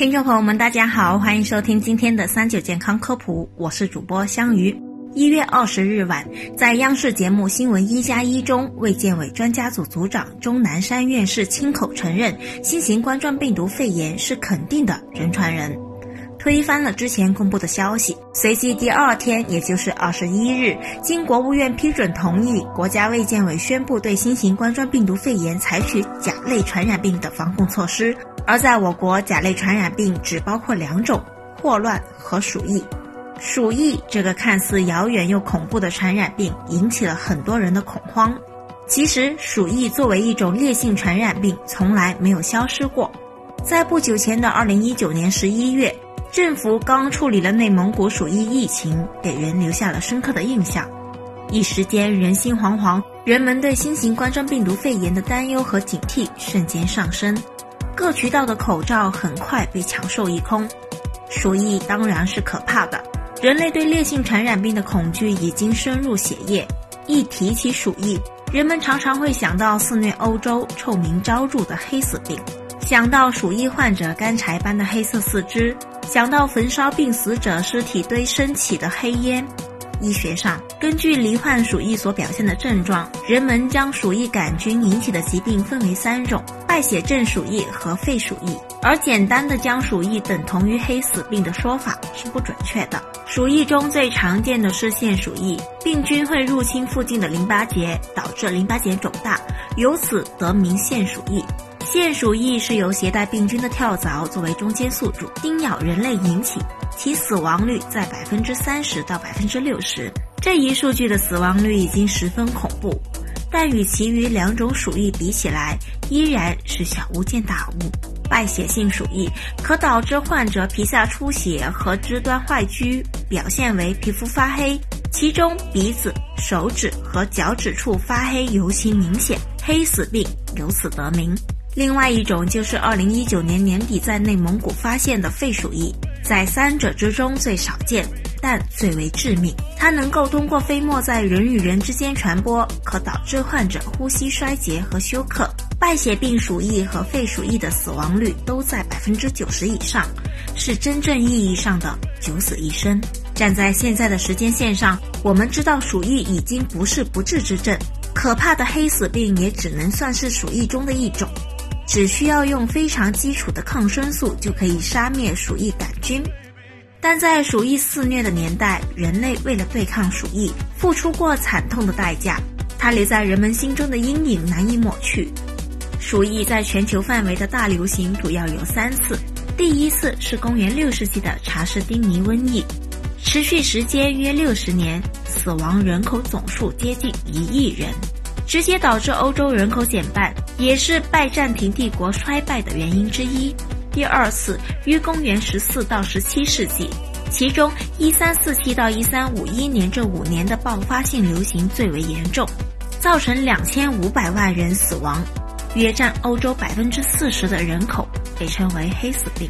听众朋友们，大家好，欢迎收听今天的三九健康科普，我是主播香鱼。一月二十日晚，在央视节目《新闻一加一》中，卫健委专家组组长钟南山院士亲口承认，新型冠状病毒肺炎是肯定的人传人，推翻了之前公布的消息。随即第二天，也就是二十一日，经国务院批准同意，国家卫健委宣布对新型冠状病毒肺炎采取甲类传染病的防控措施。而在我国，甲类传染病只包括两种：霍乱和鼠疫。鼠疫这个看似遥远又恐怖的传染病，引起了很多人的恐慌。其实，鼠疫作为一种烈性传染病，从来没有消失过。在不久前的二零一九年十一月，政府刚处理了内蒙古鼠疫疫情，给人留下了深刻的印象。一时间，人心惶惶，人们对新型冠状病毒肺炎的担忧和警惕瞬间上升。各渠道的口罩很快被抢售一空。鼠疫当然是可怕的，人类对烈性传染病的恐惧已经深入血液。一提起鼠疫，人们常常会想到肆虐欧洲、臭名昭著的黑死病，想到鼠疫患者干柴般的黑色四肢，想到焚烧病死者尸体堆升起的黑烟。医学上，根据罹患鼠疫所表现的症状，人们将鼠疫杆菌引起的疾病分为三种：败血症鼠疫和肺鼠疫。而简单的将鼠疫等同于黑死病的说法是不准确的。鼠疫中最常见的是腺鼠疫，病菌会入侵附近的淋巴结，导致淋巴结肿大，由此得名腺鼠疫。腺鼠疫是由携带病菌的跳蚤作为中间宿主，叮咬人类引起。其死亡率在百分之三十到百分之六十，这一数据的死亡率已经十分恐怖，但与其余两种鼠疫比起来，依然是小巫见大巫。败血性鼠疫可导致患者皮下出血和肢端坏疽，表现为皮肤发黑，其中鼻子、手指和脚趾处发黑尤其明显，黑死病由此得名。另外一种就是二零一九年年底在内蒙古发现的肺鼠疫。在三者之中最少见，但最为致命。它能够通过飞沫在人与人之间传播，可导致患者呼吸衰竭和休克。败血病鼠疫和肺鼠疫的死亡率都在百分之九十以上，是真正意义上的九死一生。站在现在的时间线上，我们知道鼠疫已经不是不治之症，可怕的黑死病也只能算是鼠疫中的一种。只需要用非常基础的抗生素就可以杀灭鼠疫杆菌，但在鼠疫肆虐的年代，人类为了对抗鼠疫，付出过惨痛的代价，它留在人们心中的阴影难以抹去。鼠疫在全球范围的大流行主要有三次，第一次是公元六世纪的查士丁尼瘟疫，持续时间约六十年，死亡人口总数接近一亿人。直接导致欧洲人口减半，也是拜占庭帝国衰败的原因之一。第二次于公元十四到十七世纪，其中一三四七到一三五一年这五年的爆发性流行最为严重，造成两千五百万人死亡，约占欧洲百分之四十的人口，被称为黑死病。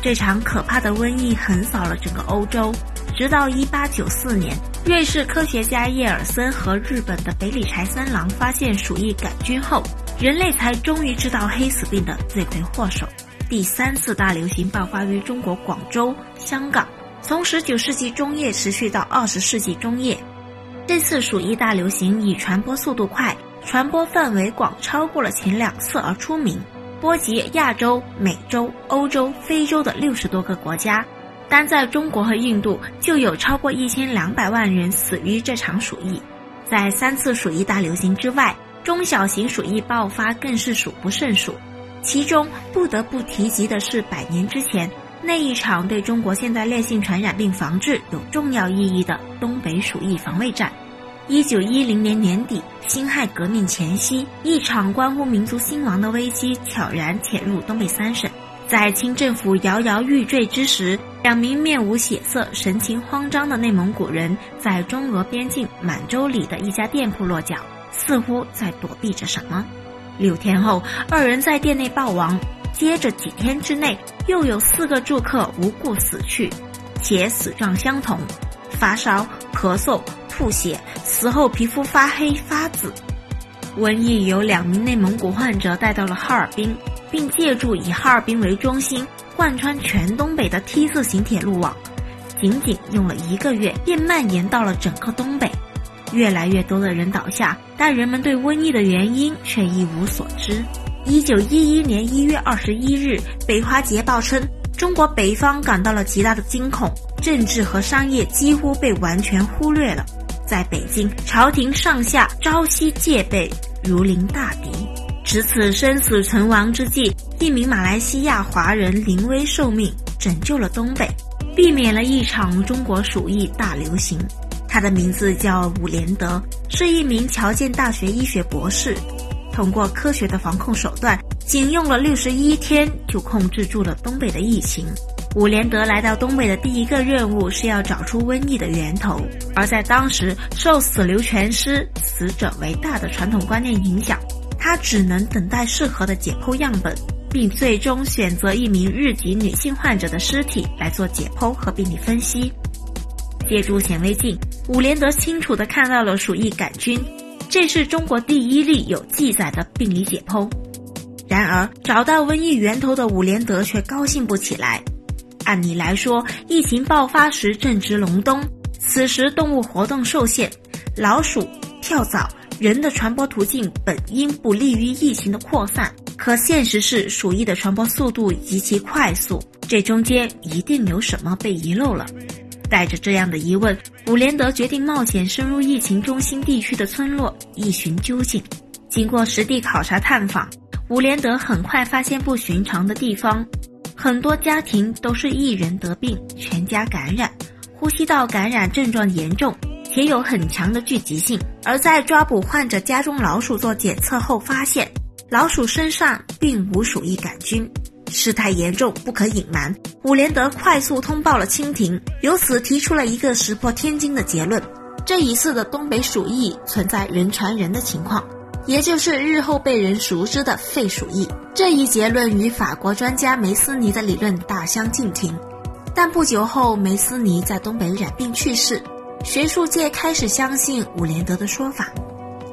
这场可怕的瘟疫横扫了整个欧洲，直到一八九四年。瑞士科学家叶尔森和日本的北里柴三郎发现鼠疫杆菌后，人类才终于知道黑死病的罪魁祸首。第三次大流行爆发于中国广州、香港，从十九世纪中叶持续到二十世纪中叶。这次鼠疫大流行以传播速度快、传播范围广超过了前两次而出名，波及亚洲、美洲、欧洲、非洲的六十多个国家。单在中国和印度，就有超过一千两百万人死于这场鼠疫。在三次鼠疫大流行之外，中小型鼠疫爆发更是数不胜数。其中不得不提及的是，百年之前那一场对中国现代烈性传染病防治有重要意义的东北鼠疫防卫战。一九一零年年底，辛亥革命前夕，一场关乎民族兴亡的危机悄然潜入东北三省。在清政府摇摇欲坠之时，两名面无血色、神情慌张的内蒙古人在中俄边境满洲里的一家店铺落脚，似乎在躲避着什么。六天后，二人在店内暴亡。接着几天之内，又有四个住客无故死去，且死状相同：发烧、咳嗽、吐血，死后皮肤发黑发紫。瘟疫由两名内蒙古患者带到了哈尔滨。并借助以哈尔滨为中心，贯穿全东北的 T 字形铁路网，仅仅用了一个月，便蔓延到了整个东北。越来越多的人倒下，但人们对瘟疫的原因却一无所知。一九一一年一月二十一日，《北华捷报》称，中国北方感到了极大的惊恐，政治和商业几乎被完全忽略了。在北京，朝廷上下朝夕戒备，如临大敌。值此生死存亡之际，一名马来西亚华人临危受命，拯救了东北，避免了一场中国鼠疫大流行。他的名字叫伍连德，是一名侨建大学医学博士。通过科学的防控手段，仅用了六十一天就控制住了东北的疫情。伍连德来到东北的第一个任务是要找出瘟疫的源头。而在当时受“死留全尸，死者为大”的传统观念影响，他只能等待适合的解剖样本，并最终选择一名日籍女性患者的尸体来做解剖和病理分析。借助显微镜，伍连德清楚地看到了鼠疫杆菌，这是中国第一例有记载的病理解剖。然而，找到瘟疫源头的伍连德却高兴不起来。按理来说，疫情爆发时正值隆冬，此时动物活动受限，老鼠、跳蚤、人的传播途径本应不利于疫情的扩散。可现实是，鼠疫的传播速度极其快速，这中间一定有什么被遗漏了。带着这样的疑问，伍连德决定冒险深入疫情中心地区的村落，一寻究竟。经过实地考察探访，伍连德很快发现不寻常的地方：很多家庭都是一人得病，全家感染，呼吸道感染症状严重，且有很强的聚集性。而在抓捕患者家中老鼠做检测后，发现老鼠身上并无鼠疫杆菌。事态严重，不可隐瞒。伍连德快速通报了清廷，由此提出了一个石破天惊的结论：这一次的东北鼠疫存在人传人的情况，也就是日后被人熟知的肺鼠疫。这一结论与法国专家梅斯尼的理论大相径庭。但不久后，梅斯尼在东北染病去世，学术界开始相信伍连德的说法。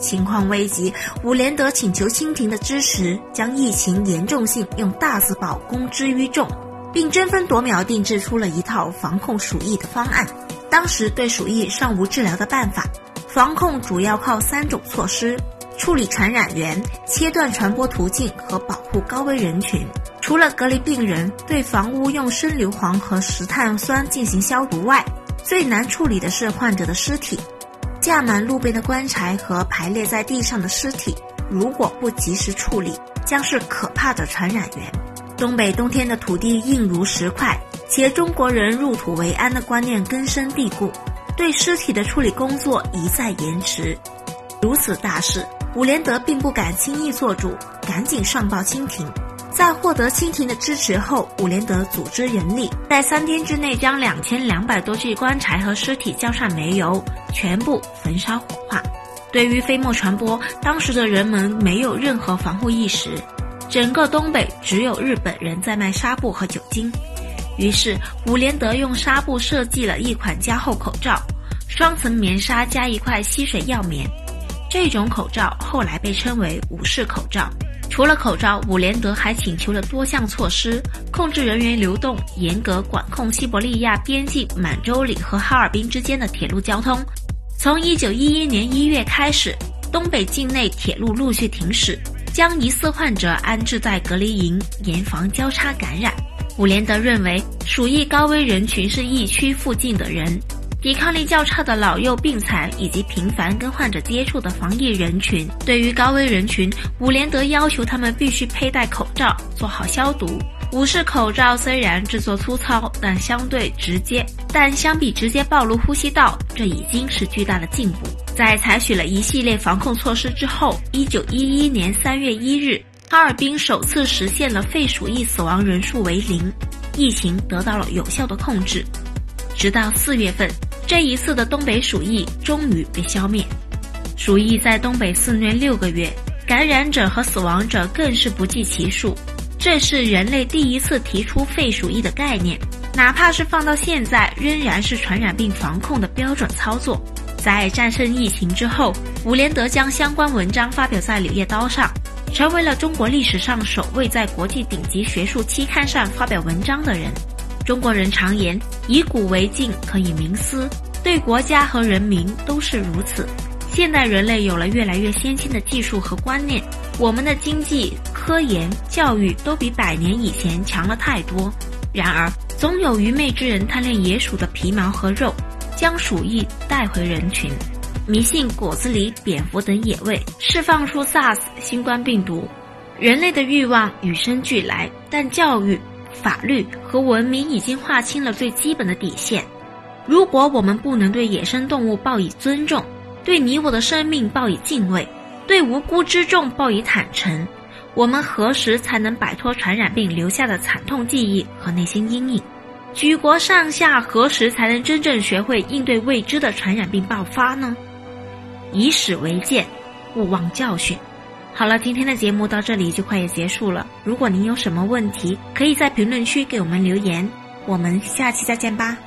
情况危急，伍连德请求清廷的支持，将疫情严重性用大字报公之于众，并争分夺秒定制出了一套防控鼠疫的方案。当时对鼠疫尚无治疗的办法，防控主要靠三种措施：处理传染源、切断传播途径和保护高危人群。除了隔离病人，对房屋用生硫磺和石碳酸进行消毒外，最难处理的是患者的尸体。架满路边的棺材和排列在地上的尸体，如果不及时处理，将是可怕的传染源。东北冬天的土地硬如石块，且中国人入土为安的观念根深蒂固，对尸体的处理工作一再延迟。如此大事，伍连德并不敢轻易做主，赶紧上报清廷。在获得清廷的支持后，伍连德组织人力，在三天之内将两千两百多具棺材和尸体浇上煤油，全部焚烧火化。对于飞沫传播，当时的人们没有任何防护意识，整个东北只有日本人在卖纱布和酒精。于是，伍连德用纱布设计了一款加厚口罩，双层棉纱加一块吸水药棉，这种口罩后来被称为“武士口罩”。除了口罩，伍连德还请求了多项措施，控制人员流动，严格管控西伯利亚边境满洲里和哈尔滨之间的铁路交通。从一九一一年一月开始，东北境内铁路陆续停驶，将疑似患者安置在隔离营，严防交叉感染。伍连德认为，鼠疫高危人群是疫区附近的人。抵抗力较差的老幼病残以及频繁跟患者接触的防疫人群，对于高危人群，伍连德要求他们必须佩戴口罩，做好消毒。武士口罩虽然制作粗糙，但相对直接，但相比直接暴露呼吸道，这已经是巨大的进步。在采取了一系列防控措施之后，一九一一年三月一日，哈尔滨首次实现了肺鼠疫死亡人数为零，疫情得到了有效的控制。直到四月份。这一次的东北鼠疫终于被消灭。鼠疫在东北肆虐六个月，感染者和死亡者更是不计其数。这是人类第一次提出肺鼠疫的概念，哪怕是放到现在，仍然是传染病防控的标准操作。在战胜疫情之后，伍连德将相关文章发表在《柳叶刀》上，成为了中国历史上首位在国际顶级学术期刊上发表文章的人。中国人常言“以古为镜，可以明思”，对国家和人民都是如此。现代人类有了越来越先进的技术和观念，我们的经济、科研、教育都比百年以前强了太多。然而，总有愚昧之人贪恋野鼠的皮毛和肉，将鼠疫带回人群，迷信果子狸、蝙蝠等野味，释放出 SARS 新冠病毒。人类的欲望与生俱来，但教育。法律和文明已经划清了最基本的底线。如果我们不能对野生动物报以尊重，对你我的生命报以敬畏，对无辜之众报以坦诚，我们何时才能摆脱传染病留下的惨痛记忆和内心阴影？举国上下何时才能真正学会应对未知的传染病爆发呢？以史为鉴，勿忘教训。好了，今天的节目到这里就快要结束了。如果您有什么问题，可以在评论区给我们留言。我们下期再见吧。